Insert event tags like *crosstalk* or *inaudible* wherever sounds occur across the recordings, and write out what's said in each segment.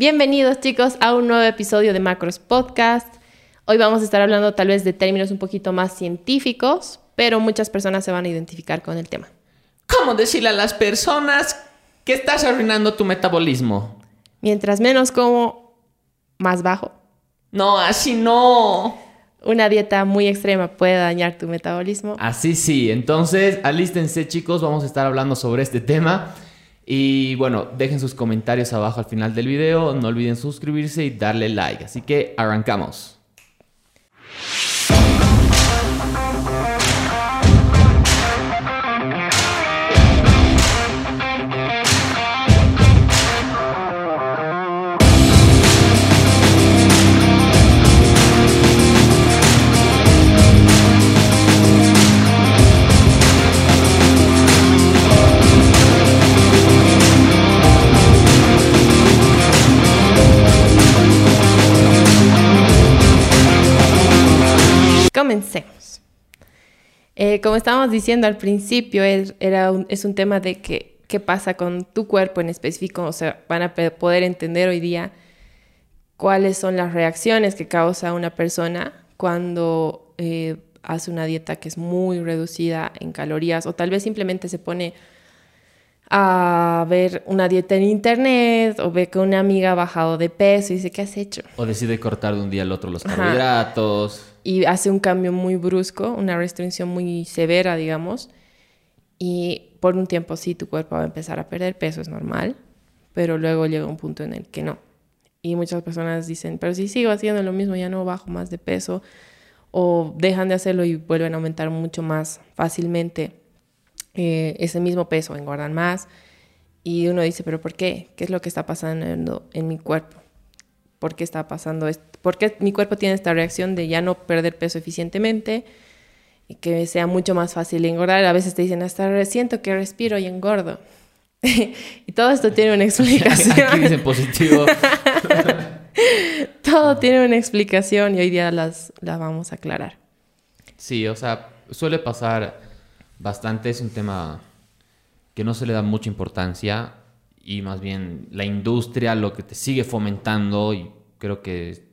Bienvenidos chicos a un nuevo episodio de Macros Podcast. Hoy vamos a estar hablando tal vez de términos un poquito más científicos, pero muchas personas se van a identificar con el tema. ¿Cómo decirle a las personas que estás arruinando tu metabolismo? Mientras menos como, más bajo. No, así no. Una dieta muy extrema puede dañar tu metabolismo. Así sí, entonces alístense chicos, vamos a estar hablando sobre este tema. Y bueno, dejen sus comentarios abajo al final del video, no olviden suscribirse y darle like. Así que arrancamos. Comencemos. Eh, como estábamos diciendo al principio, es, era es un tema de que, qué pasa con tu cuerpo en específico. O sea, van a poder entender hoy día cuáles son las reacciones que causa una persona cuando eh, hace una dieta que es muy reducida en calorías o tal vez simplemente se pone a ver una dieta en internet o ve que una amiga ha bajado de peso y dice, ¿qué has hecho? O decide cortar de un día al otro los carbohidratos. Y hace un cambio muy brusco, una restricción muy severa, digamos. Y por un tiempo sí, tu cuerpo va a empezar a perder peso, es normal, pero luego llega un punto en el que no. Y muchas personas dicen, pero si sigo haciendo lo mismo, ya no bajo más de peso. O dejan de hacerlo y vuelven a aumentar mucho más fácilmente eh, ese mismo peso, engordan más. Y uno dice, pero ¿por qué? ¿Qué es lo que está pasando en mi cuerpo? ¿Por qué está pasando esto? ¿Por qué mi cuerpo tiene esta reacción de ya no perder peso eficientemente? Y que sea mucho más fácil engordar. A veces te dicen, hasta siento que respiro y engordo. *laughs* y todo esto tiene una *laughs* explicación. Aquí dicen positivo. *laughs* todo tiene una explicación y hoy día las, las vamos a aclarar. Sí, o sea, suele pasar bastante, es un tema que no se le da mucha importancia y más bien la industria lo que te sigue fomentando y creo que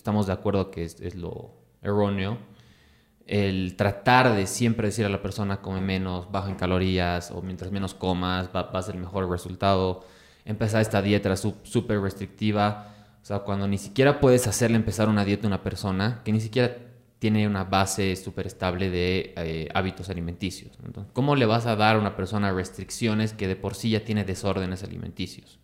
estamos de acuerdo que es, lo erróneo, el tratar de siempre decir a la persona come menos, baja en calorías o mientras menos comas va, a ser el mejor resultado, empezar esta dieta súper restrictiva, o sea, cuando ni siquiera puedes hacerle empezar una dieta a una persona que ni siquiera tiene una base súper estable de eh, hábitos alimenticios. ¿Cómo le vas a dar a una persona restricciones que de por sí ya tiene desórdenes alimenticios?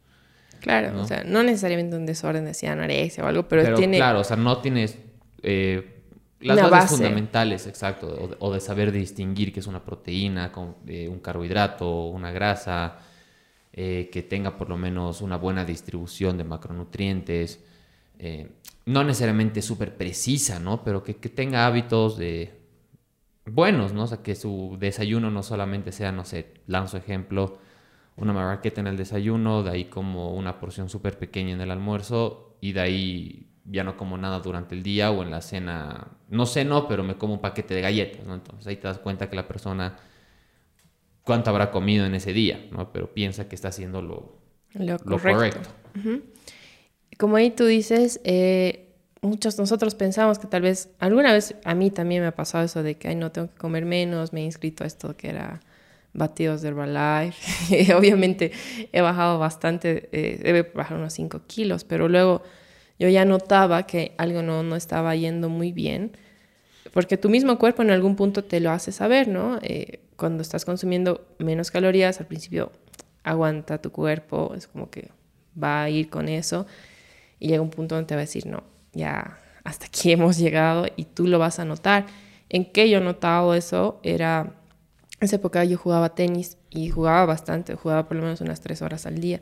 Claro, o sea, no necesariamente un desorden de anorexia o algo, pero, tiene... Claro, o sea, no tienes eh, las bases fundamentales, exacto, o, de saber distinguir qué es una proteína, con, eh, un carbohidrato, una grasa, que tenga por lo menos una buena distribución de macronutrientes. Eh, no necesariamente súper precisa, ¿no? Pero que, tenga hábitos de buenos, ¿no? O sea, que su desayuno no solamente sea, no sé, lanzo ejemplo, una marraqueta en el desayuno, de ahí como una porción súper pequeña en el almuerzo y de ahí ya no como nada durante el día o en la cena, no sé, no, pero me como un paquete de galletas, ¿no? Entonces ahí te das cuenta que la persona cuánto habrá comido en ese día, ¿no? Pero piensa que está haciendo lo, correcto como ahí tú dices, eh, muchos nosotros pensamos que tal vez, alguna vez a mí también me ha pasado eso de que, ay, no tengo que comer menos, me he inscrito a esto que era batidos de Herbalife. *laughs* obviamente he bajado bastante, eh, debe bajar unos 5 kilos, pero luego yo ya notaba que algo no, no estaba yendo muy bien, porque tu mismo cuerpo en algún punto te lo hace saber, ¿no? Eh, cuando estás consumiendo menos calorías, al principio aguanta tu cuerpo, es como que va a ir con eso y llega un punto donde te va a decir, no, ya hasta aquí *laughs* hemos llegado y tú lo vas a notar. ¿En qué yo he notado eso? Era, en esa época yo jugaba tenis y jugaba bastante, jugaba por lo menos unas tres horas al día.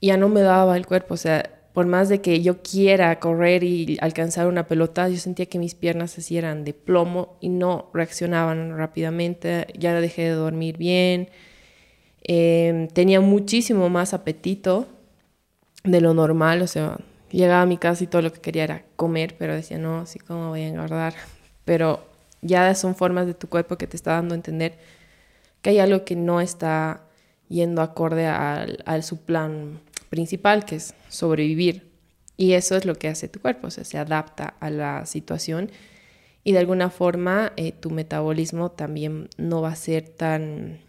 Ya no me daba el cuerpo, o sea, por más de que yo quiera correr y alcanzar una pelota, yo sentía que mis piernas así eran de plomo y no reaccionaban rápidamente, ya dejé de dormir bien, em, tenía muchísimo más apetito, de lo normal, o sea, llegaba a mi casa y todo lo que quería era comer, pero decía, no, así como voy a engordar. Pero ya son formas de tu cuerpo que te está dando a entender que hay algo que no está yendo acorde al, su plan principal, que es sobrevivir. Y eso es lo que hace tu cuerpo, o sea, se adapta a la situación y de alguna forma eh, tu metabolismo también no va a ser tan,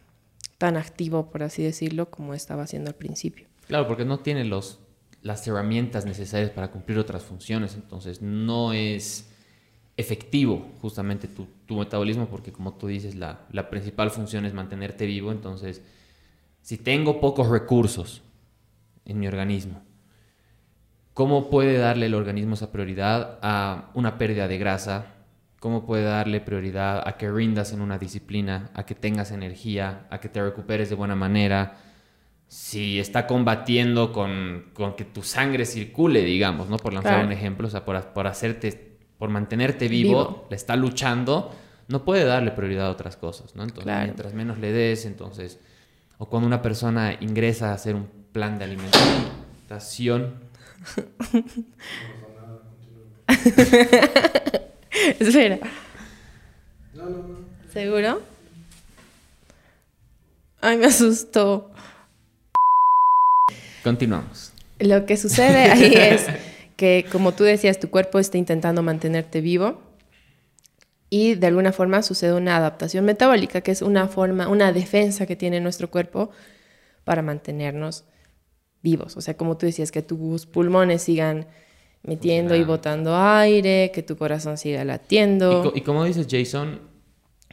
tan activo, por así decirlo, como estaba haciendo al principio. Claro, porque no tiene los, las herramientas necesarias para cumplir otras funciones, entonces no es efectivo justamente tu, tu metabolismo, porque como tú dices, la, la principal función es mantenerte vivo, entonces si tengo pocos recursos en mi organismo, ¿cómo puede darle el organismo esa prioridad a una pérdida de grasa? ¿Cómo puede darle prioridad a que rindas en una disciplina, a que tengas energía, a que te recuperes de buena manera? Si está combatiendo con, con que tu sangre circule, digamos, ¿no? Por lanzar un ejemplo, o sea, por, por hacerte por mantenerte vivo, le está luchando, no puede darle prioridad a otras cosas, ¿no? Entonces, mientras menos le des, entonces, o cuando una persona ingresa a hacer un plan de alimentación. Espera. No, no, no. ¿Seguro? Ay, me asustó. Continuamos. Lo que sucede ahí es *laughs* que, como tú decías, tu cuerpo está intentando mantenerte vivo y de alguna forma sucede una adaptación metabólica, que es una forma, una defensa que tiene nuestro cuerpo para mantenernos vivos. O sea, como tú decías, que tus pulmones sigan metiendo y botando aire, que tu corazón siga latiendo. Y, como dices Jason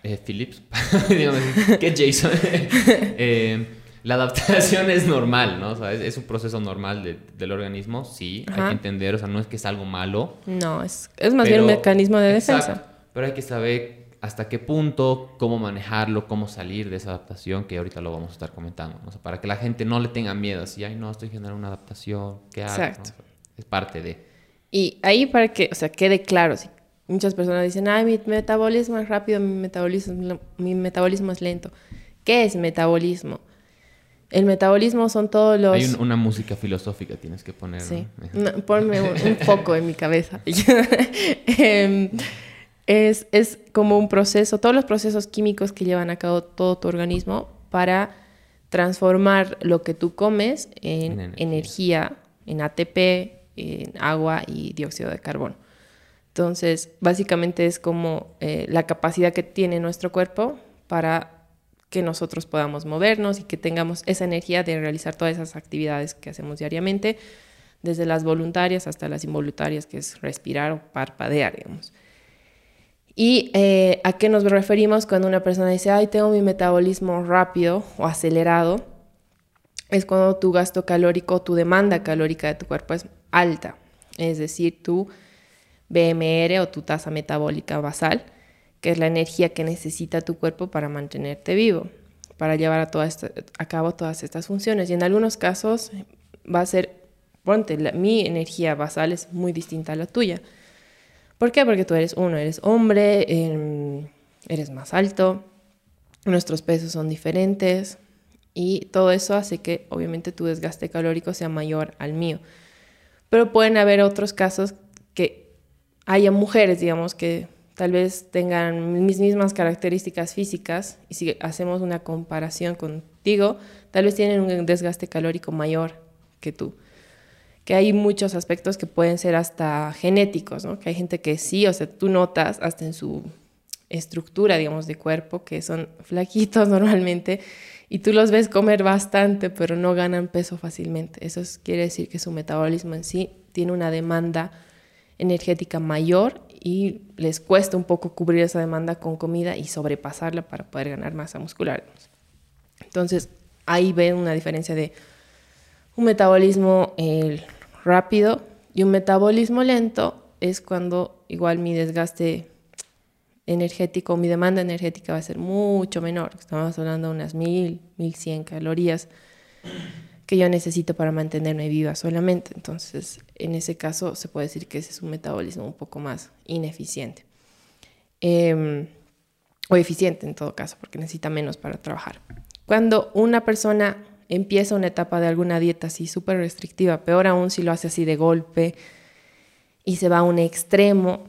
eh, Phillips, *laughs* ¿qué Jason? *laughs* eh, la adaptación es normal, ¿no? O sea, es, un proceso normal del organismo, sí, hay que entender, o sea, no es que es algo malo. No, es, es más bien un mecanismo de defensa. Pero hay que saber hasta qué punto, cómo manejarlo, cómo salir de esa adaptación, que ahorita lo vamos a estar comentando, ¿no? o sea, para que la gente no le tenga miedo, así, ay, no, estoy generando una adaptación, ¿qué hago? Exacto. es parte de... Y ahí para que, o sea, quede claro, si muchas personas dicen, ay, mi metabolismo es rápido, mi metabolismo, mi metabolismo es lento. ¿Qué es metabolismo? El metabolismo son todos los... Hay una música filosófica tienes que poner. Sí. ponme un, *laughs* foco en mi cabeza. *laughs* Em, es, es, como un proceso, todos los procesos químicos que llevan a cabo todo tu organismo para transformar lo que tú comes en, energía. en ATP, en agua y dióxido de carbono. Entonces, básicamente es como eh, la capacidad que tiene nuestro cuerpo para que nosotros podamos movernos y que tengamos esa energía de realizar todas esas actividades que hacemos diariamente, desde las voluntarias hasta las involuntarias, que es respirar o parpadear, digamos. ¿Y eh, a qué nos referimos cuando una persona dice, ay, tengo mi metabolismo rápido o acelerado? Es cuando tu gasto calórico, tu demanda calórica de tu cuerpo es alta, es decir, tu BMR o tu tasa metabólica basal que es la energía que necesita tu cuerpo para mantenerte vivo, para llevar a, a cabo todas estas funciones. Y en algunos casos va a ser, ponte, mi energía basal es muy distinta a la tuya. ¿Por qué? Porque tú eres uno, eres hombre, em, eres más alto, nuestros pesos son diferentes y todo eso hace que obviamente tu desgaste calórico sea mayor al mío. Pero pueden haber otros casos que haya mujeres, digamos, que tal vez tengan mis mismas características físicas y si hacemos una comparación contigo, tal vez tienen un desgaste calórico mayor que tú. Que hay muchos aspectos que pueden ser hasta genéticos, ¿no? Que hay gente que sí, o sea, tú notas hasta en su estructura, digamos, de cuerpo, que son flaquitos *laughs* normalmente, y tú los ves comer bastante, pero no ganan peso fácilmente. Eso quiere decir que su metabolismo en sí tiene una demanda energética mayor y les cuesta un poco cubrir esa demanda con comida y sobrepasarla para poder ganar masa muscular. Entonces, ahí ven una diferencia de un metabolismo rápido y un metabolismo lento es cuando igual mi desgaste energético, mi demanda energética va a ser mucho menor. Estamos hablando de unas 1000, 1100 calorías que yo necesito para mantenerme viva solamente. Entonces, en ese caso, se puede decir que ese es un metabolismo un poco más ineficiente. Em, o eficiente en todo caso, porque necesita menos para trabajar. Cuando una persona empieza una etapa de alguna dieta así súper restrictiva, peor aún si lo hace así de golpe y se va a un extremo,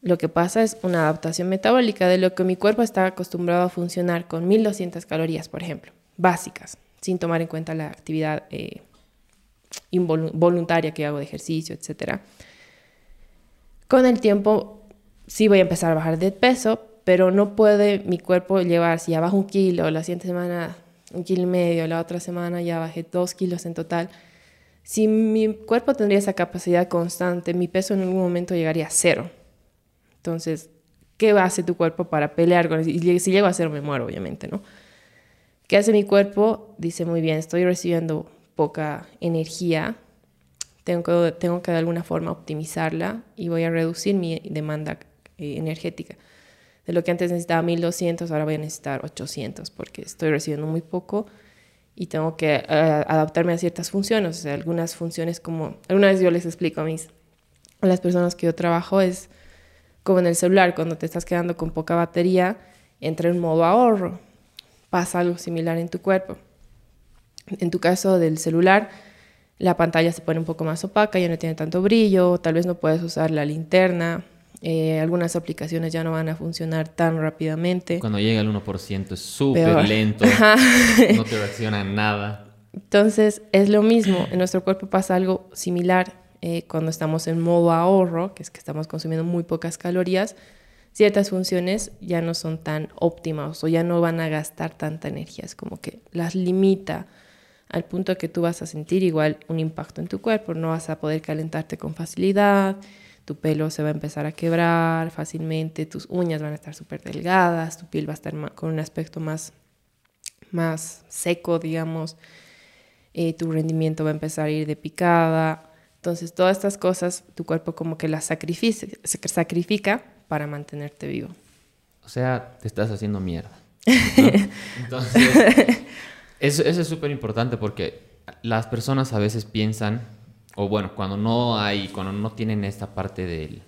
lo que pasa es una adaptación metabólica de lo que mi cuerpo está acostumbrado a funcionar con 1200 calorías, por ejemplo, básicas sin tomar en cuenta la actividad eh, voluntaria que hago de ejercicio, etc. Con el tiempo sí voy a empezar a bajar de peso, pero no puede mi cuerpo llevar, si ya bajo un kilo, la siguiente semana un kilo y medio, la otra semana ya bajé dos kilos en total. Si mi cuerpo tendría esa capacidad constante, mi peso en algún momento llegaría a cero. Entonces, ¿qué hacer tu cuerpo para pelear con eso? Si llego a cero, me muero, obviamente, ¿no? ¿Qué hace mi cuerpo? Dice, muy bien, estoy recibiendo poca energía, tengo que, tengo que de alguna forma optimizarla y voy a reducir mi demanda eh, energética. De lo que antes necesitaba 1200, ahora voy a necesitar 800 porque estoy recibiendo muy poco y tengo que eh, adaptarme a ciertas funciones. Algunas funciones como, alguna vez yo les explico a mis, a las personas que yo trabajo, es como en el celular, cuando te estás quedando con poca batería, entra en modo ahorro pasa algo similar en tu cuerpo. En tu caso del celular, la pantalla se pone un poco más opaca, ya no tiene tanto brillo, tal vez no puedes usar la linterna, eh, algunas aplicaciones ya no van a funcionar tan rápidamente. Cuando llega al 1% es súper lento, *laughs* no te reacciona nada. Entonces es lo mismo, en nuestro cuerpo pasa algo similar eh, cuando estamos en modo ahorro, que es que estamos consumiendo muy pocas calorías, ciertas funciones ya no son tan óptimas o ya no van a gastar tanta energía. Es como que las limita al punto que tú vas a sentir igual un impacto en tu cuerpo. No vas a poder calentarte con facilidad, tu pelo se va a empezar a quebrar fácilmente, tus uñas van a estar súper delgadas, tu piel va a estar con un aspecto más, más seco, digamos. Eh, tu rendimiento va a empezar a ir de picada. Entonces, todas estas cosas, tu cuerpo como que las sacrifica para mantenerte vivo. O sea, te estás haciendo mierda. *laughs* Entonces, eso, es súper importante porque las personas a veces piensan, o bueno, cuando no hay, cuando no tienen esta parte del,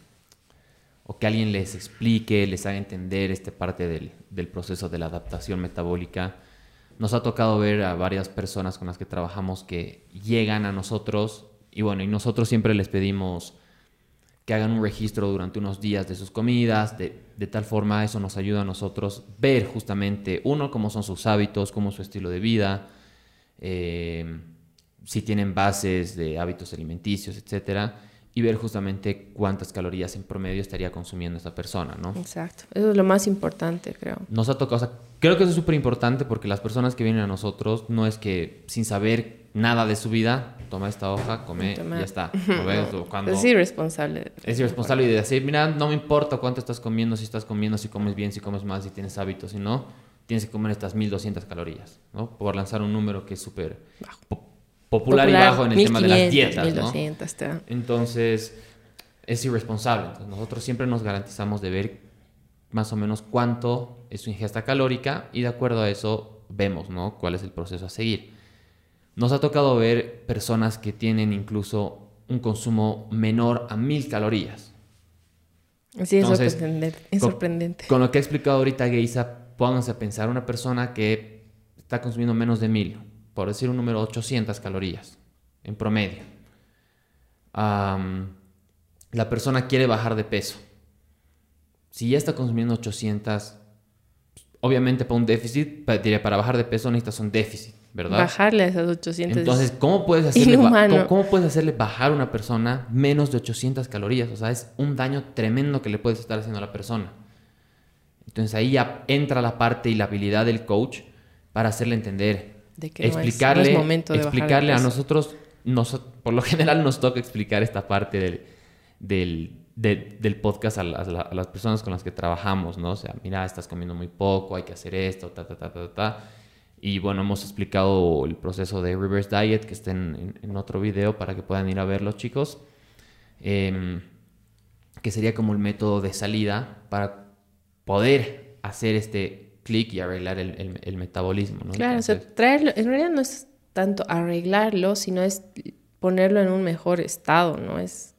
o que alguien les explique, les haga entender esta parte del, del proceso de la adaptación metabólica, nos ha tocado ver a varias personas con las que trabajamos que llegan a nosotros y bueno, y nosotros siempre les pedimos que hagan un registro durante unos días de sus comidas, de, de, tal forma eso nos ayuda a nosotros ver justamente, uno, cómo son sus hábitos, cómo es su estilo de vida, eh, si tienen bases de hábitos alimenticios, etcétera, y ver justamente cuántas calorías en promedio estaría consumiendo esta persona, ¿no? Exacto, eso es lo más importante, creo. Nos ha tocado, o sea, creo que eso es súper importante porque las personas que vienen a nosotros no es que sin saber nada de su vida, toma esta hoja, come y ya está. *laughs* es irresponsable. Es irresponsable y de decir, mira, no me importa cuánto estás comiendo, si estás comiendo, si comes bien, si comes mal, si tienes hábitos, si no, tienes que comer estas 1200 calorías, ¿no? Por lanzar un número que es súper popular, y bajo en el tema de las dietas, 1200, ¿no? Entonces, es irresponsable. Entonces, nosotros siempre nos garantizamos de ver más o menos cuánto es su ingesta calórica y de acuerdo a eso vemos, ¿no? Cuál es el proceso a seguir. Nos ha tocado ver personas que tienen incluso un consumo menor a mil calorías. Sí, es sorprendente. Es sorprendente. Con, lo que ha explicado ahorita Geisa, pónganse a pensar una persona que está consumiendo menos de mil, por decir un número 800 calorías en promedio. la persona quiere bajar de peso. Si ya está consumiendo 800, obviamente para un déficit, para bajar de peso necesitas un déficit. ¿Verdad? Bajarle a esas 800. Entonces, ¿cómo puedes, hacerle ¿cómo, puedes hacerle bajar a una persona menos de 800 calorías? O sea, es un daño tremendo que le puedes estar haciendo a la persona. Entonces ahí ya entra la parte y la habilidad del coach para hacerle entender, de que explicarle, explicarle a nosotros, por lo general nos toca explicar esta parte del, del, podcast a, a, las personas con las que trabajamos, ¿no? O sea, mira, estás comiendo muy poco, hay que hacer esto, ta, ta, ta, ta, ta. Y bueno, hemos explicado el proceso de reverse diet que está en, en, otro video para que puedan ir a verlo, chicos. Em, que sería como el método de salida para poder hacer este clic y arreglar el, el, metabolismo. ¿no? Claro, o sea, traerlo, en realidad no es tanto arreglarlo, sino es ponerlo en un mejor estado, ¿no? Es,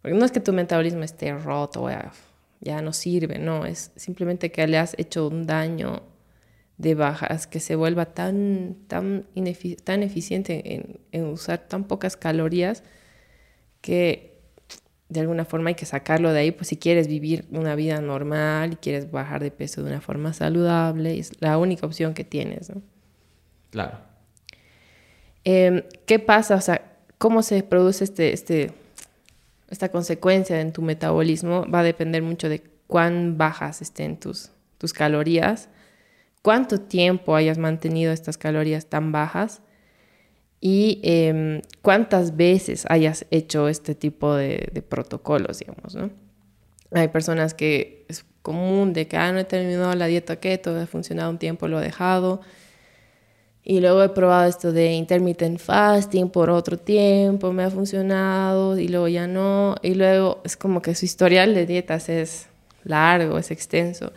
porque no es que tu metabolismo esté roto, ya no sirve, no, es simplemente que le has hecho un daño de bajas, que se vuelva tan, tan, tan eficiente en, en, usar tan pocas calorías que de alguna forma hay que sacarlo de ahí, pues si quieres vivir una vida normal y quieres bajar de peso de una forma saludable, es la única opción que tienes. ¿no? Claro. Em, ¿Qué pasa? O sea, cómo se produce este, este, esta consecuencia en tu metabolismo va a depender mucho de cuán bajas estén tus, tus calorías, cuánto tiempo hayas mantenido estas calorías tan bajas y em, cuántas veces hayas hecho este tipo de, de protocolos, digamos, ¿no? Hay personas que es común de que, ah, no he terminado la dieta keto, ha funcionado un tiempo, lo he dejado. Y luego he probado esto de intermittent fasting por otro tiempo, me ha funcionado y luego ya no. Y luego es como que su historial de dietas es largo, es extenso.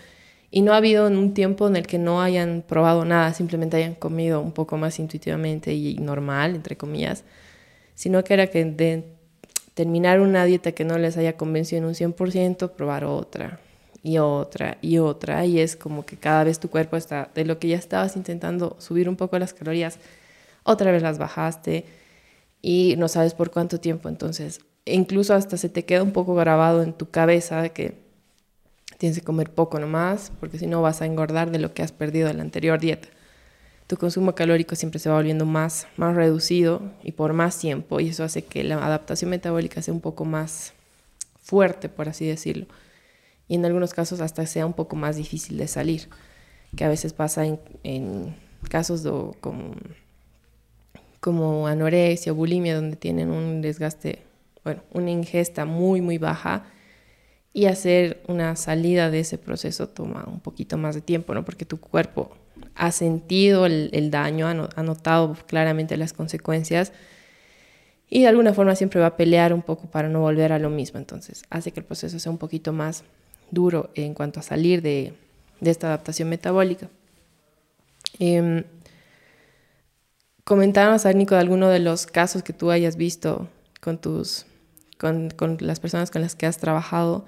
Y no ha habido un tiempo en el que no hayan probado nada, simplemente hayan comido un poco más intuitivamente y normal, entre comillas, sino que era que de terminar una dieta que no les haya convencido en un 100%, probar otra y otra y otra. Y es como que cada vez tu cuerpo está, de lo que ya estabas intentando subir un poco las calorías, otra vez las bajaste y no sabes por cuánto tiempo. Entonces, incluso hasta se te queda un poco grabado en tu cabeza que tienes que comer poco nomás, porque si no vas a engordar de lo que has perdido en la anterior dieta. Tu consumo calórico siempre se va volviendo más, más reducido y por más tiempo, y eso hace que la adaptación metabólica sea un poco más fuerte, por así decirlo, y en algunos casos hasta sea un poco más difícil de salir, que a veces pasa en, casos como, como anorexia o bulimia, donde tienen un desgaste, bueno, una ingesta muy, muy baja, y hacer una salida de ese proceso toma un poquito más de tiempo, ¿no? Porque tu cuerpo ha sentido el, daño, ha, notado claramente las consecuencias y de alguna forma siempre va a pelear un poco para no volver a lo mismo. Entonces hace que el proceso sea un poquito más duro en cuanto a salir de, esta adaptación metabólica. Eh, comentanos, Nico, de alguno de los casos que tú hayas visto con, tus, con las personas con las que has trabajado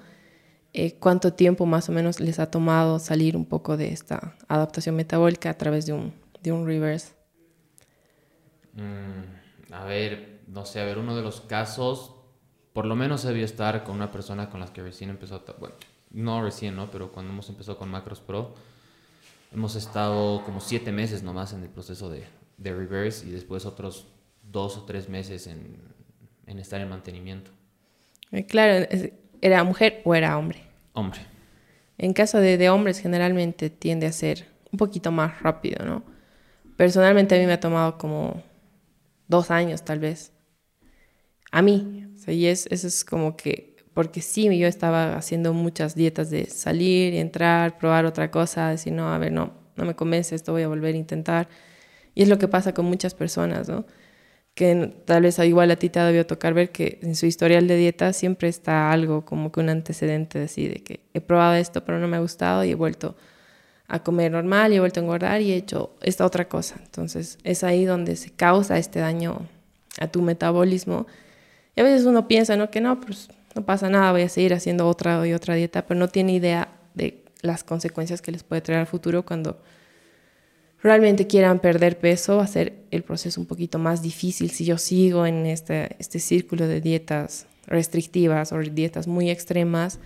eh, cuánto tiempo más o menos les ha tomado salir un poco de esta adaptación metabólica a través de un, de un reverse. Mm, a ver, no sé, a ver, uno de los casos, por lo menos debió estar con una persona con la que recién empezó, bueno, no recién, ¿no? Pero cuando hemos empezado con Macros Pro, hemos estado como siete meses nomás en el proceso de, de reverse y después otros dos o tres meses en, en estar en mantenimiento. Eh, claro, ¿Era mujer o era hombre? Hombre. En caso de, hombres generalmente tiende a ser un poquito más rápido, ¿no? Personalmente a mí me ha tomado como dos años tal vez. A mí. y es, eso es como que, porque sí, yo estaba haciendo muchas dietas de salir, entrar, probar otra cosa, decir, no, a ver, no, no me convence, esto voy a volver a intentar. Y es lo que pasa con muchas personas, ¿no? Que tal vez igual a ti te ha tocar ver que en su historial de dieta siempre está algo como que un antecedente así de que he probado esto pero no me ha gustado y he vuelto a comer normal y he vuelto a engordar y he hecho esta otra cosa. Entonces es ahí donde se causa este daño a tu metabolismo. Y a veces uno piensa, ¿no? Que no, pues no pasa nada, voy a seguir haciendo otra y otra dieta, pero no tiene idea de las consecuencias que les puede traer al futuro cuando realmente quieran perder peso, va a ser el proceso un poquito más difícil si yo sigo en este, este círculo de dietas restrictivas o dietas muy extremas,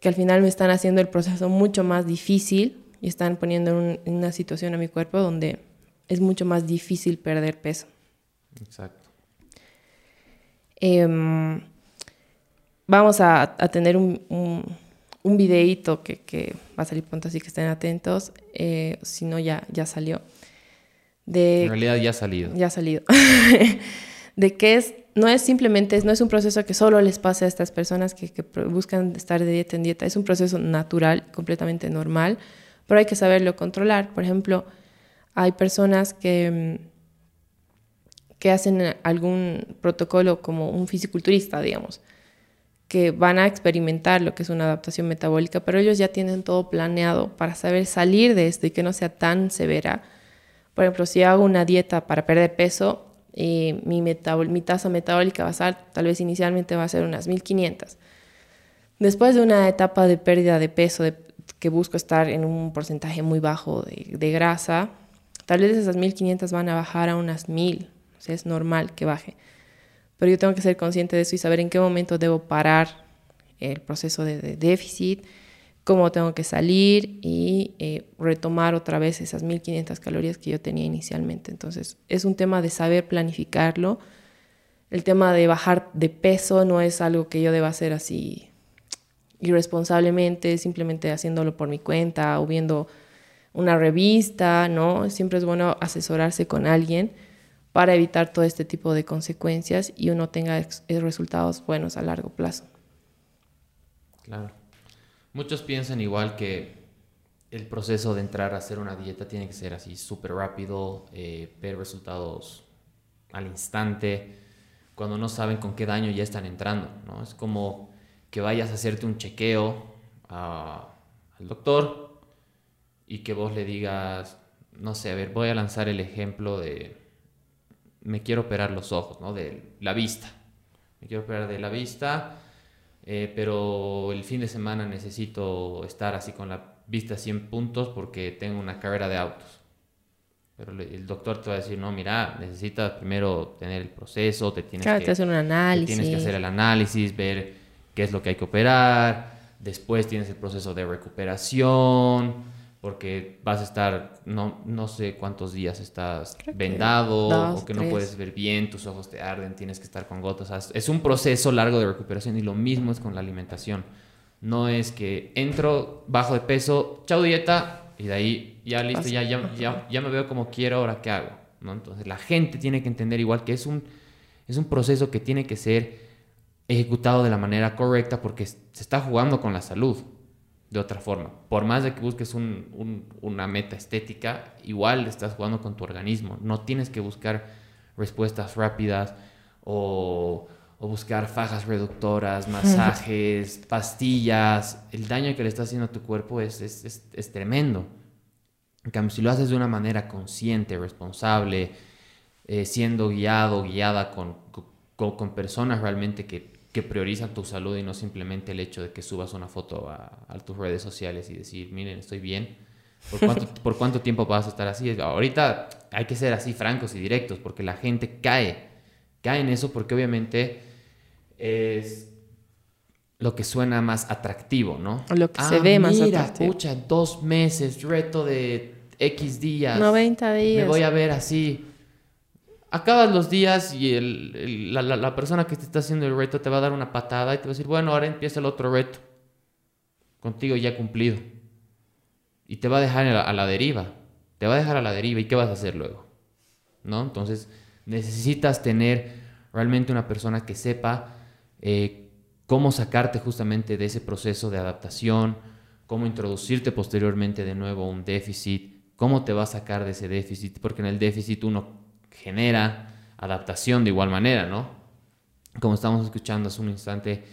que al final me están haciendo el proceso mucho más difícil y están poniendo en, una situación a mi cuerpo donde es mucho más difícil perder peso. Exacto. Em, vamos a, tener un un videíto que, que, va a salir pronto, así que estén atentos. Eh, si no, ya, ya salió. De, en realidad ya ha salido. Ya ha salido. *laughs* de que es, no es simplemente, no es un proceso que solo les pase a estas personas que, que, buscan estar de dieta en dieta. Es un proceso natural, completamente normal, pero hay que saberlo controlar. Por ejemplo, hay personas que, que hacen algún protocolo como un fisiculturista, digamos que van a experimentar lo que es una adaptación metabólica, pero ellos ya tienen todo planeado para saber salir de esto y que no sea tan severa. Por ejemplo, si hago una dieta para perder peso, y mi, tasa metabólica basal tal vez inicialmente va a ser unas 1500. Después de una etapa de pérdida de peso, que busco estar en un porcentaje muy bajo de, de, grasa, tal vez esas 1500 van a bajar a unas 1000. O sea, es normal que baje pero yo tengo que ser consciente de eso y saber en qué momento debo parar el proceso de, déficit, cómo tengo que salir y eh, retomar otra vez esas 1500 calorías que yo tenía inicialmente. Entonces, es un tema de saber planificarlo. el tema de bajar de peso no es algo que yo deba hacer así irresponsablemente, simplemente haciéndolo por mi cuenta o viendo una revista, ¿no? Siempre es bueno asesorarse con alguien para evitar todo este tipo de consecuencias y uno tenga eh, resultados buenos a largo plazo. Claro. Muchos piensan igual que el proceso de entrar a hacer una dieta tiene que ser así súper rápido, eh, ver resultados al instante, cuando no saben con qué daño ya están entrando, ¿no? Es como que vayas a hacerte un chequeo al doctor y que vos le digas, no sé, a ver, voy a lanzar el ejemplo de, me quiero operar los ojos, ¿no? De la vista. Me quiero operar de la vista, eh, pero el fin de semana necesito estar así con la vista a 100 puntos porque tengo una carrera de autos. Pero el doctor te va a decir, no, mira, necesitas primero tener el proceso, te tienes, que, hacer un análisis. tienes que hacer el análisis, ver qué es lo que hay que operar, después tienes el proceso de recuperación, porque vas a estar, no, no sé cuántos días estás vendado o que no puedes ver bien, tus ojos te arden, tienes que estar con gotas. es un proceso largo de recuperación y lo mismo es con la alimentación. No es que entro, bajo de peso, chao dieta, y de ahí ya listo, ya, ya, ya, me veo como quiero, ahora qué hago. ¿no? Entonces la gente tiene que entender igual que es un, es un proceso que tiene que ser ejecutado de la manera correcta porque se está jugando con la salud de otra forma. Por más de que busques un, una meta estética, igual estás jugando con tu organismo. No tienes que buscar respuestas rápidas o o buscar fajas reductoras, masajes, pastillas, el daño que le está haciendo a tu cuerpo es, es, es, tremendo. En cambio, si lo haces de una manera consciente, responsable, eh, siendo guiado, guiada con, con, con personas realmente que, que, priorizan tu salud y no simplemente el hecho de que subas una foto a, a tus redes sociales y decir, miren, estoy bien. ¿Por *laughs* cuánto, ¿Por cuánto tiempo vas a estar así? Ahorita hay que ser así francos y directos porque la gente cae, cae en eso porque obviamente es lo que suena más atractivo, ¿no? Lo que se ve más atractivo. Escucha, dos meses, reto de X días. 90 días. Me voy a ver así. Acabas los días y el, la, la, persona que te está haciendo el reto te va a dar una patada y te va a decir, bueno, ahora empieza el otro reto. Contigo ya cumplido. Y te va a dejar a la, a la deriva. Te va a dejar a la deriva. ¿Y qué vas a hacer luego? ¿No? Entonces, necesitas tener realmente una persona que sepa eh, cómo sacarte justamente de ese proceso de adaptación, cómo introducirte posteriormente de nuevo un déficit, cómo te va a sacar de ese déficit, porque en el déficit uno genera adaptación de igual manera, ¿no? Como estamos escuchando hace un instante,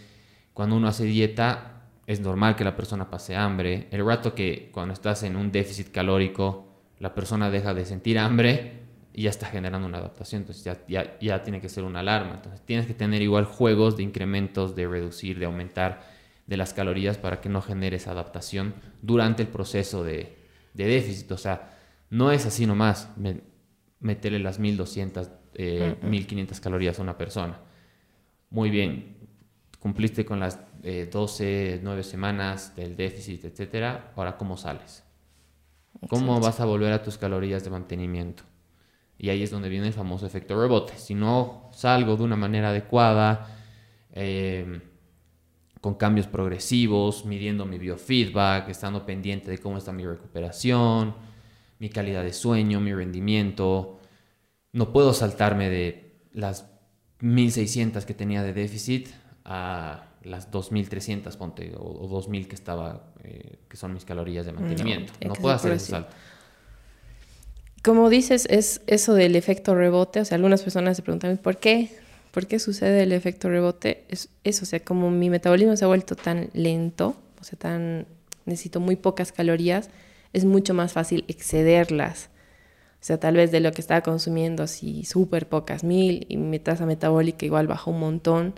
cuando uno hace dieta, es normal que la persona pase hambre. El rato que cuando estás en un déficit calórico, la persona deja de sentir hambre, y ya está generando una adaptación, entonces ya, ya, ya, tiene que ser una alarma. Entonces tienes que tener igual juegos de incrementos, de reducir, de aumentar de las calorías para que no genere esa adaptación durante el proceso de, de déficit. O sea, no es así nomás meterle las 1200, eh, 1500 calorías a una persona. Muy bien, cumpliste con las 12, eh, 9 semanas del déficit, etcétera. Ahora, ¿cómo sales? ¿Cómo vas a volver a tus calorías de mantenimiento? Y ahí es donde viene el famoso efecto rebote. Si no salgo de una manera adecuada, em, con cambios progresivos, midiendo mi biofeedback, estando pendiente de cómo está mi recuperación, mi calidad de sueño, mi rendimiento, no puedo saltarme de las 1600 que tenía de déficit a las 2300 ponte o, 2000 que estaba eh, que son mis calorías de mantenimiento. No, no puedo hacer ese salto como dices, es eso del efecto rebote. O sea, algunas personas se preguntan, ¿por qué? ¿Por qué sucede el efecto rebote? Es eso, o sea, como mi metabolismo se ha vuelto tan lento, o sea, tan necesito muy pocas calorías, es mucho más fácil excederlas. O sea, tal vez de lo que estaba consumiendo así súper pocas mil y mi tasa metabólica igual bajó un montón.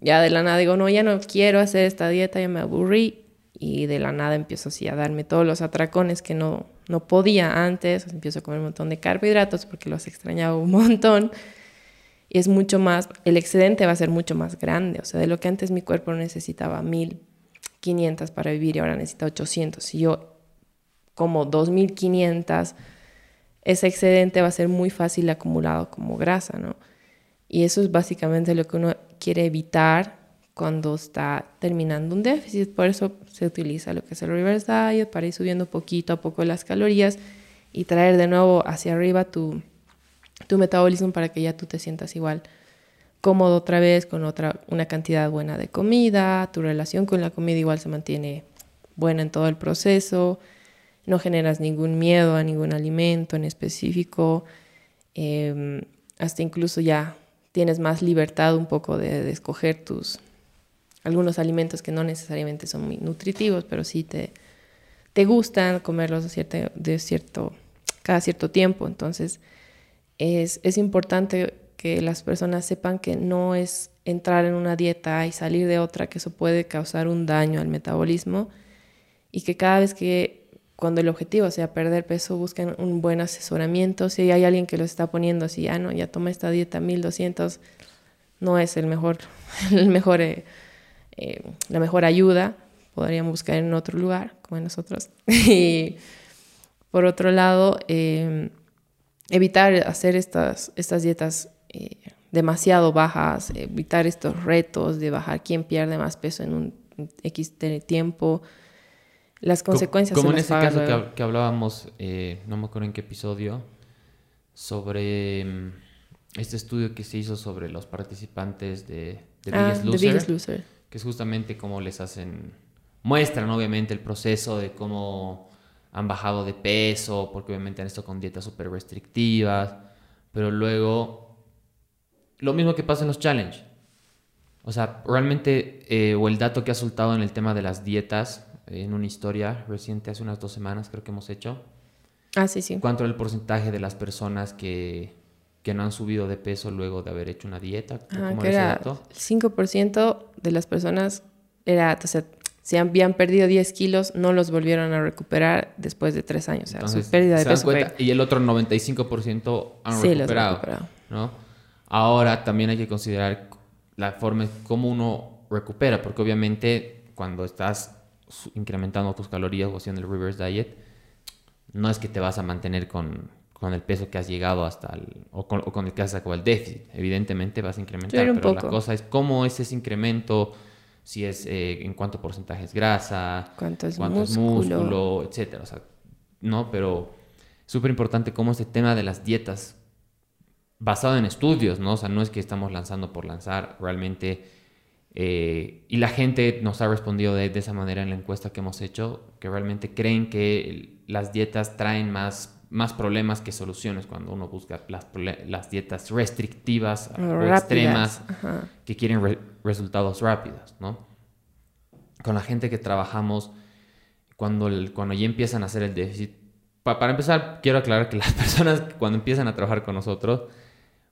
Ya de la nada digo, no, ya no quiero hacer esta dieta, ya me aburrí y de la nada empiezo así a darme todos los atracones que no, no podía antes, empiezo a comer un montón de carbohidratos porque los extrañaba un *laughs* montón y es mucho más, el excedente va a ser mucho más grande, o sea, de lo que antes mi cuerpo necesitaba 1500 para vivir y ahora necesita 800. Si yo como 2500, ese excedente va a ser muy fácil acumulado como grasa, ¿no? Y eso es básicamente lo que uno quiere evitar cuando está terminando un déficit. Por eso se utiliza lo que es el reverse diet para ir subiendo poquito a poco las calorías y traer de nuevo hacia arriba tu, tu metabolismo para que ya tú te sientas igual cómodo otra vez con otra una cantidad buena de comida, tu relación con la comida igual se mantiene buena en todo el proceso, no generas ningún miedo a ningún alimento en específico, em, hasta incluso ya tienes más libertad un poco de, escoger tus algunos alimentos que no necesariamente son muy nutritivos, pero sí te, te gustan comerlos de cierto, cada cierto tiempo. Entonces, es, es importante que las personas sepan que no es entrar en una dieta y salir de otra, que eso puede causar un daño al metabolismo y que cada vez que cuando el objetivo sea perder peso busquen un buen asesoramiento. Si hay alguien que lo está poniendo así, ah, no, ya toma esta dieta 1200, no es *laughs* el mejor, eh, eh, la mejor ayuda. Podrían buscar en otro lugar, como nosotros. *laughs* y por otro lado, eh, evitar hacer estas, estas dietas demasiado bajas, evitar estos retos de bajar quién pierde más peso en un X tiempo las consecuencias. Como en ese caso que, hablábamos, eh, no me acuerdo en qué episodio, sobre mm, este estudio que se hizo sobre los participantes de, ah, The, Biggest, Loser, que es justamente cómo les hacen, muestran obviamente el proceso de cómo han bajado de peso, porque obviamente han estado con dietas súper restrictivas, pero luego lo mismo que pasa en los challenge. O sea, realmente, eh, o el dato que ha soltado en el tema de las dietas, en una historia reciente, hace unas dos semanas creo que hemos hecho. Ah, sí, sí. ¿Cuánto era el porcentaje de las personas que, que no han subido de peso luego de haber hecho una dieta? Ah, que era el 5% de las personas era, o sea, si habían perdido 10 kilos, no los volvieron a recuperar después de tres años. O sea, Entonces, su pérdida de peso. Y el otro 95% han sí, recuperado. recuperado. ¿no? Ahora también hay que considerar la forma como uno recupera, porque obviamente cuando estás incrementando tus calorías o haciendo el reverse diet, no es que te vas a mantener con, con el peso que has llegado hasta el, o, con, o con el que has sacado el déficit. Evidentemente vas a incrementar, pero la cosa es cómo es ese incremento, si es eh, en cuánto porcentaje es grasa, cuánto es músculo, etcétera. O sea, no, pero súper importante cómo este tema de las dietas basado en estudios, ¿no? O sea, no es que estamos lanzando por lanzar, realmente eh, y la gente nos ha respondido de, esa manera en la encuesta que hemos hecho, que realmente creen que las dietas traen más, más problemas que soluciones cuando uno busca las, las dietas restrictivas o extremas que quieren resultados rápidos, ¿no? Con la gente que trabajamos, cuando, cuando ya empiezan a hacer el déficit, para empezar, quiero aclarar que las *laughs* personas cuando empiezan a trabajar con nosotros,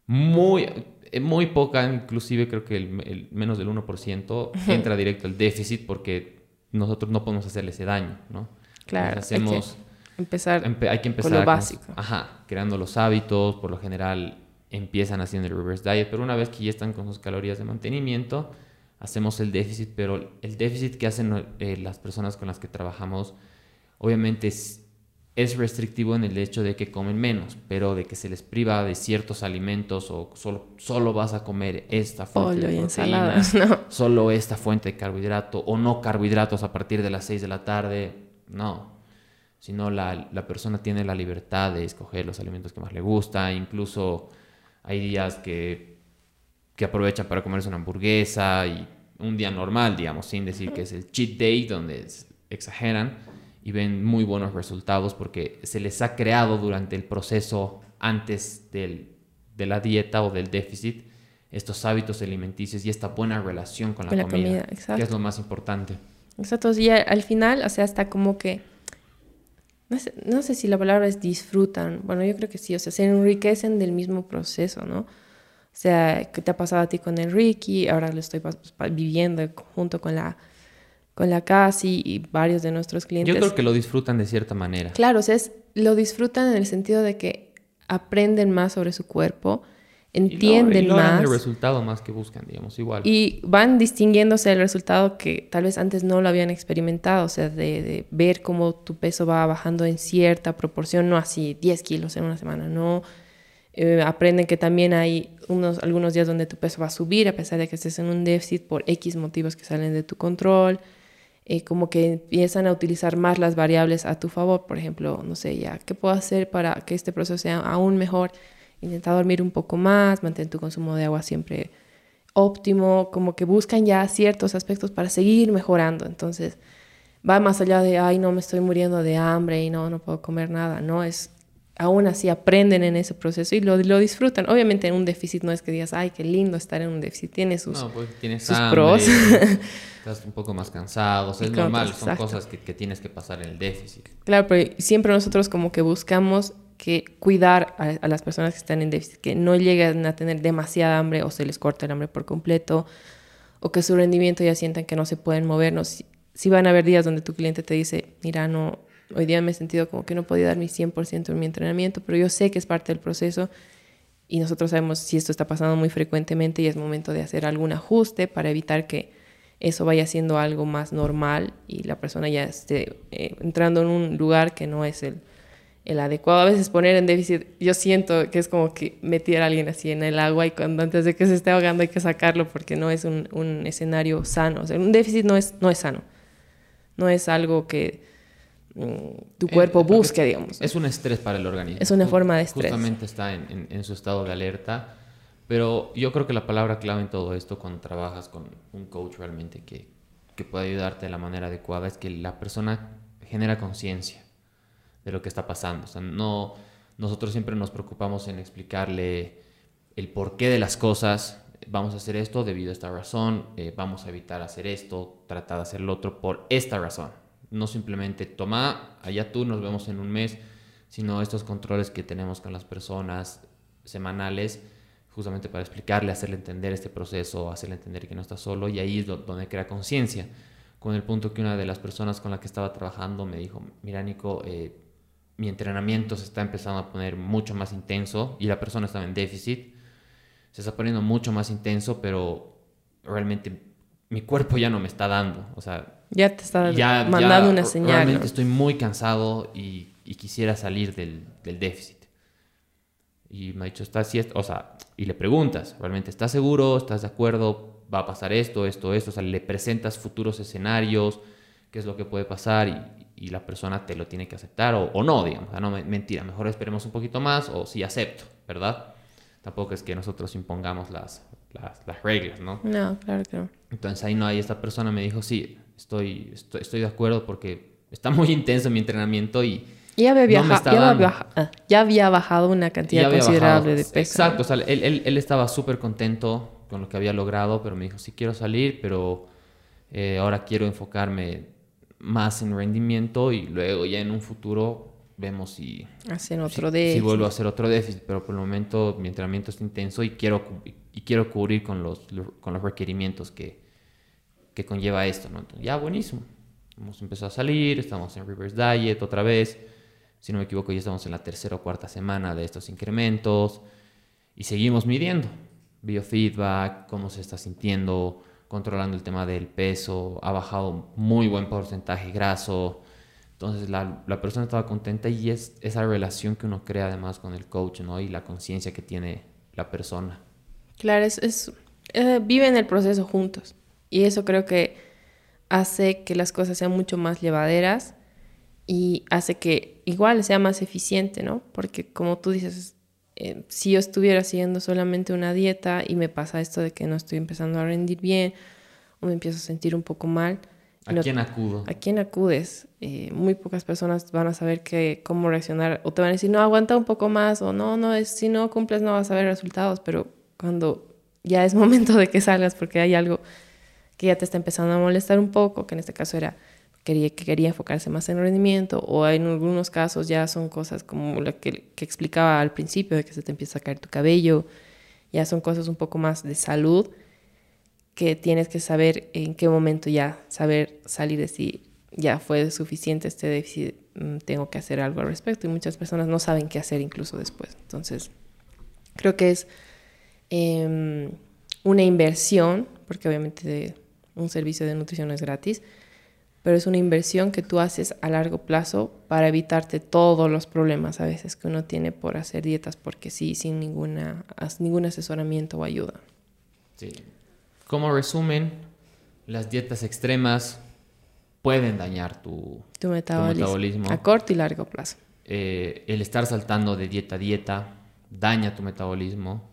muy, eh, muy poca, inclusive creo que el, menos del 1% entra directo al déficit porque nosotros no podemos hacerle ese daño, ¿no? Claro. Hacemos, hay que empezar, hay que empezar con lo básico. ajá, creando los hábitos, por lo general empiezan haciendo el reverse diet, pero una vez que ya están con sus calorías de mantenimiento, hacemos el déficit, pero el déficit que hacen eh, las personas con las que trabajamos, obviamente es es restrictivo en el hecho de que comen menos, pero de que se les priva de ciertos alimentos o solo, solo vas a comer esta fuente de proteína, *laughs* solo esta fuente de carbohidrato o no carbohidratos a partir de las 6 de la tarde, no. Sino la, la persona tiene la libertad de escoger los alimentos que más le gusta, incluso hay días que, que aprovechan para comerse una hamburguesa y un día normal, digamos, sin decir que es el cheat day donde exageran y ven muy buenos resultados porque se les ha creado durante el proceso antes del, de la dieta o del déficit estos hábitos alimenticios y esta buena relación con la, comida, que es lo más importante. Exacto, y al final, o sea, hasta como que, no sé, no sé si la palabra es disfrutan, bueno, yo creo que sí, o sea, se enriquecen del mismo proceso, ¿no? O sea, ¿qué te ha pasado a ti con Enrique? Ahora lo estoy viviendo junto con la con la CASI y varios de nuestros clientes. Yo creo que lo disfrutan de cierta manera. Claro, o sea, es, lo disfrutan en el sentido de que aprenden más sobre su cuerpo, entienden y más. el resultado más que buscan, digamos, igual. Y van distinguiéndose el resultado que tal vez antes no lo habían experimentado, o sea, de, de ver cómo tu peso va bajando en cierta proporción, no así 10 kilos en una semana, no Eh, aprenden que también hay unos, algunos días donde tu peso va a subir a pesar de que estés en un déficit por X motivos que salen de tu control. Eh, como que empiezan a utilizar más las variables a tu favor. Por ejemplo, no sé, ya, ¿qué puedo hacer para que este proceso sea aún mejor? Intenta dormir un poco más, mantén tu consumo de agua siempre óptimo, como que buscan ya ciertos aspectos para seguir mejorando. Entonces, va más allá de, ay, no me estoy muriendo de hambre y no, no puedo comer nada. No, es, aún así aprenden en ese proceso y lo, lo disfrutan. Obviamente en un déficit no es que digas, ay, qué lindo estar en un déficit, tiene sus, no, pues, tienes sus pros. *laughs* estás un poco más cansado, es normal, son cosas que, que, tienes que pasar en el déficit. Claro, pero siempre nosotros como que buscamos que cuidar a, las personas que están en déficit, que no lleguen a tener demasiada hambre o se les corta el hambre por completo, o que su rendimiento ya sientan que no se pueden mover. No, si, si van a haber días donde tu cliente te dice, mira, no, hoy día me he sentido como que no podía dar mi 100% en mi entrenamiento, pero yo sé que es parte del proceso y nosotros sabemos si esto está pasando muy frecuentemente y es momento de hacer algún ajuste para evitar que eso vaya siendo algo más normal y la persona ya esté eh, entrando en un lugar que no es el, el adecuado. A veces poner en déficit, yo siento que es como que meter a alguien así en el agua y cuando antes de que se esté ahogando hay que sacarlo porque no es un, un escenario sano. O sea, un déficit no es, no es sano. No es algo que tu cuerpo busque, digamos. Es un estrés para el organismo. Es una forma de estrés. Justamente está en, en, su estado de alerta. Pero yo creo que la palabra clave en todo esto, cuando trabajas con un coach realmente que, que puede ayudarte de la manera adecuada, es que la persona genera conciencia de lo que está pasando. O sea, no, nosotros siempre nos preocupamos en explicarle el porqué de las cosas. Vamos a hacer esto debido a esta razón, eh, vamos a evitar hacer esto, trata de hacer lo otro por esta razón. No simplemente toma, allá tú, nos vemos en un mes, sino estos controles que tenemos con las personas semanales, justamente para explicarle, hacerle entender este proceso, hacerle entender que no está solo, y ahí es donde crea conciencia. Con el punto que una de las personas con la que estaba trabajando me dijo, mira Nico, eh, mi entrenamiento se está empezando a poner mucho más intenso y la persona estaba en déficit. Se está poniendo mucho más intenso, pero realmente mi cuerpo ya no me está dando. O sea, ya te está mandando una señal. Realmente estoy muy cansado y, quisiera salir del, del, déficit. Y me ha dicho, ¿estás o sea, y le preguntas, ¿realmente estás seguro? ¿Estás de acuerdo? ¿Va a pasar esto, esto, esto? O sea, le presentas futuros escenarios, qué es lo que puede pasar y, y la persona te lo tiene que aceptar o, o no, digamos. no, mentira, mejor esperemos un poquito más o sí acepto, ¿verdad? Tampoco es que nosotros impongamos las, las, las reglas, ¿no? No, claro que no. Entonces ahí no hay, esta persona me dijo, sí, estoy, estoy, estoy de acuerdo porque está muy *laughs* intenso mi entrenamiento y... Ya había, viajado, ya, había ah, ya, había bajado una cantidad considerable de peso. Exacto, o sea, él, él, él estaba súper contento con lo que había logrado, pero me dijo, sí quiero salir, pero eh, ahora quiero enfocarme más en rendimiento y luego ya en un futuro vemos si, Hacen otro si, déficit. si vuelvo a hacer otro déficit, pero por el momento mi entrenamiento es intenso y quiero, y quiero cubrir con los, con los requerimientos que, que conlleva esto. ¿no? ya, buenísimo. Hemos empezado a salir, estamos en reverse diet otra vez. Si no me equivoco, ya estamos en la tercera o cuarta semana de estos incrementos y seguimos midiendo biofeedback, cómo se está sintiendo, controlando el tema del peso, ha bajado muy buen porcentaje graso. Entonces la, la persona estaba contenta y es esa relación que uno crea además con el coach, ¿no? Y la conciencia que tiene la persona. Claro, es, es eh, viven el proceso juntos. Y eso creo que hace que las cosas sean mucho más llevaderas y hace que igual sea más eficiente, ¿no? Porque como tú dices, eh, si yo estuviera siguiendo solamente una dieta y me pasa esto de que no estoy empezando a rendir bien o me empiezo a sentir un poco mal. ¿A quién acudo? ¿A quién acudes? Eh, muy pocas personas van a saber que, cómo reaccionar o te van a decir, no, aguanta un poco más o no, no, es, si no cumples no vas a ver resultados, pero cuando ya es *laughs* momento de que salgas porque hay algo que ya te está empezando a molestar un poco, que en este caso era quería, que quería enfocarse más en el rendimiento o en algunos casos ya son cosas como la que, que, explicaba al principio de que se te empieza a caer tu cabello, ya son cosas un poco más de salud que tienes que saber en qué momento ya saber salir de si ya fue suficiente este déficit, mm, tengo que hacer algo al respecto y muchas personas no saben qué hacer incluso después. Entonces, creo que es eh, una inversión, porque obviamente un servicio de nutrición no es gratis, pero es una inversión que tú haces a largo plazo para evitarte todos los problemas a veces que uno tiene por hacer dietas porque sí, sin ninguna, ningún asesoramiento o ayuda. Sí. Como resumen, las dietas extremas pueden dañar tu, tu, metabolismo, a corto y largo plazo. Eh, el estar saltando de dieta a dieta daña tu metabolismo.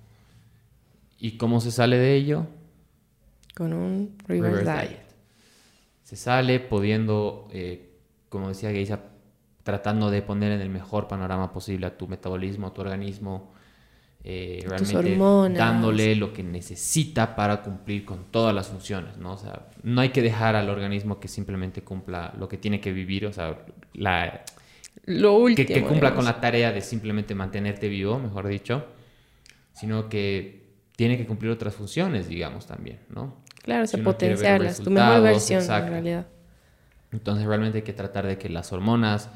¿Y cómo se sale de ello? Con un reverse, diet se sale pudiendo, eh, como decía Geisa, tratando de poner en el mejor panorama posible a tu metabolismo, a tu organismo, eh, realmente dándole lo que necesita para cumplir con todas las funciones, ¿no? O sea, no hay que dejar al organismo que simplemente cumpla lo que tiene que vivir, o sea, la, lo último, que, cumpla con la tarea de simplemente mantenerte vivo, mejor dicho, sino que tiene que cumplir otras funciones, digamos, también, ¿no? Claro, se potenciarlas, tu mejor versión en realidad. Entonces realmente hay que tratar de que las hormonas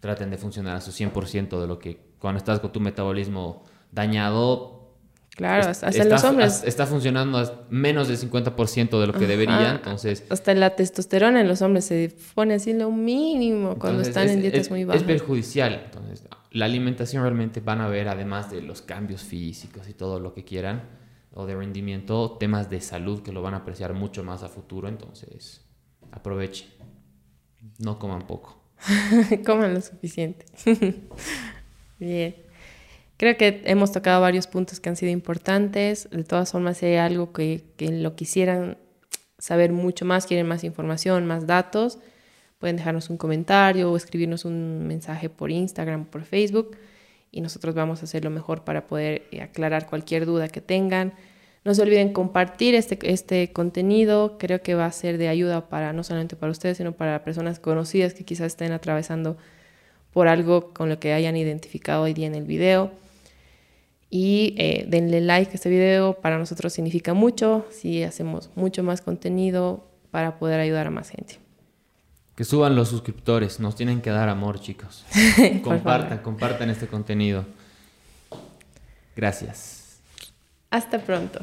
traten de funcionar a su 100% de lo que cuando estás con tu metabolismo dañado. Claro, hasta está, los hombres. Está funcionando a menos del 50% de lo que debería, entonces... Hasta la testosterona en los hombres se pone así lo mínimo cuando están en dietas muy bajas. Es perjudicial, entonces la alimentación realmente van a ver, además de los cambios físicos y todo lo que quieran, o de rendimiento, temas de salud que lo van a apreciar mucho más a futuro, entonces aprovechen, no coman poco. *laughs* coman lo suficiente. *laughs* Bien. Creo que hemos tocado varios puntos que han sido importantes. De todas formas, si hay algo que, lo quisieran saber mucho más, quieren más información, más datos, pueden dejarnos un comentario o escribirnos un mensaje por Instagram, por Facebook y nosotros vamos a hacer lo mejor para poder eh, aclarar cualquier duda que tengan. No se olviden compartir este, este contenido, creo que va a ser de ayuda para no solamente para ustedes, sino para personas conocidas que quizás estén atravesando por algo con lo que hayan identificado hoy día en el video. Y eh, denle like a este video, para nosotros significa mucho, si hacemos mucho más contenido para poder ayudar a más gente. Que suban los suscriptores, nos tienen que dar amor, chicos. *laughs* compartan, compartan este contenido. Gracias. Hasta pronto.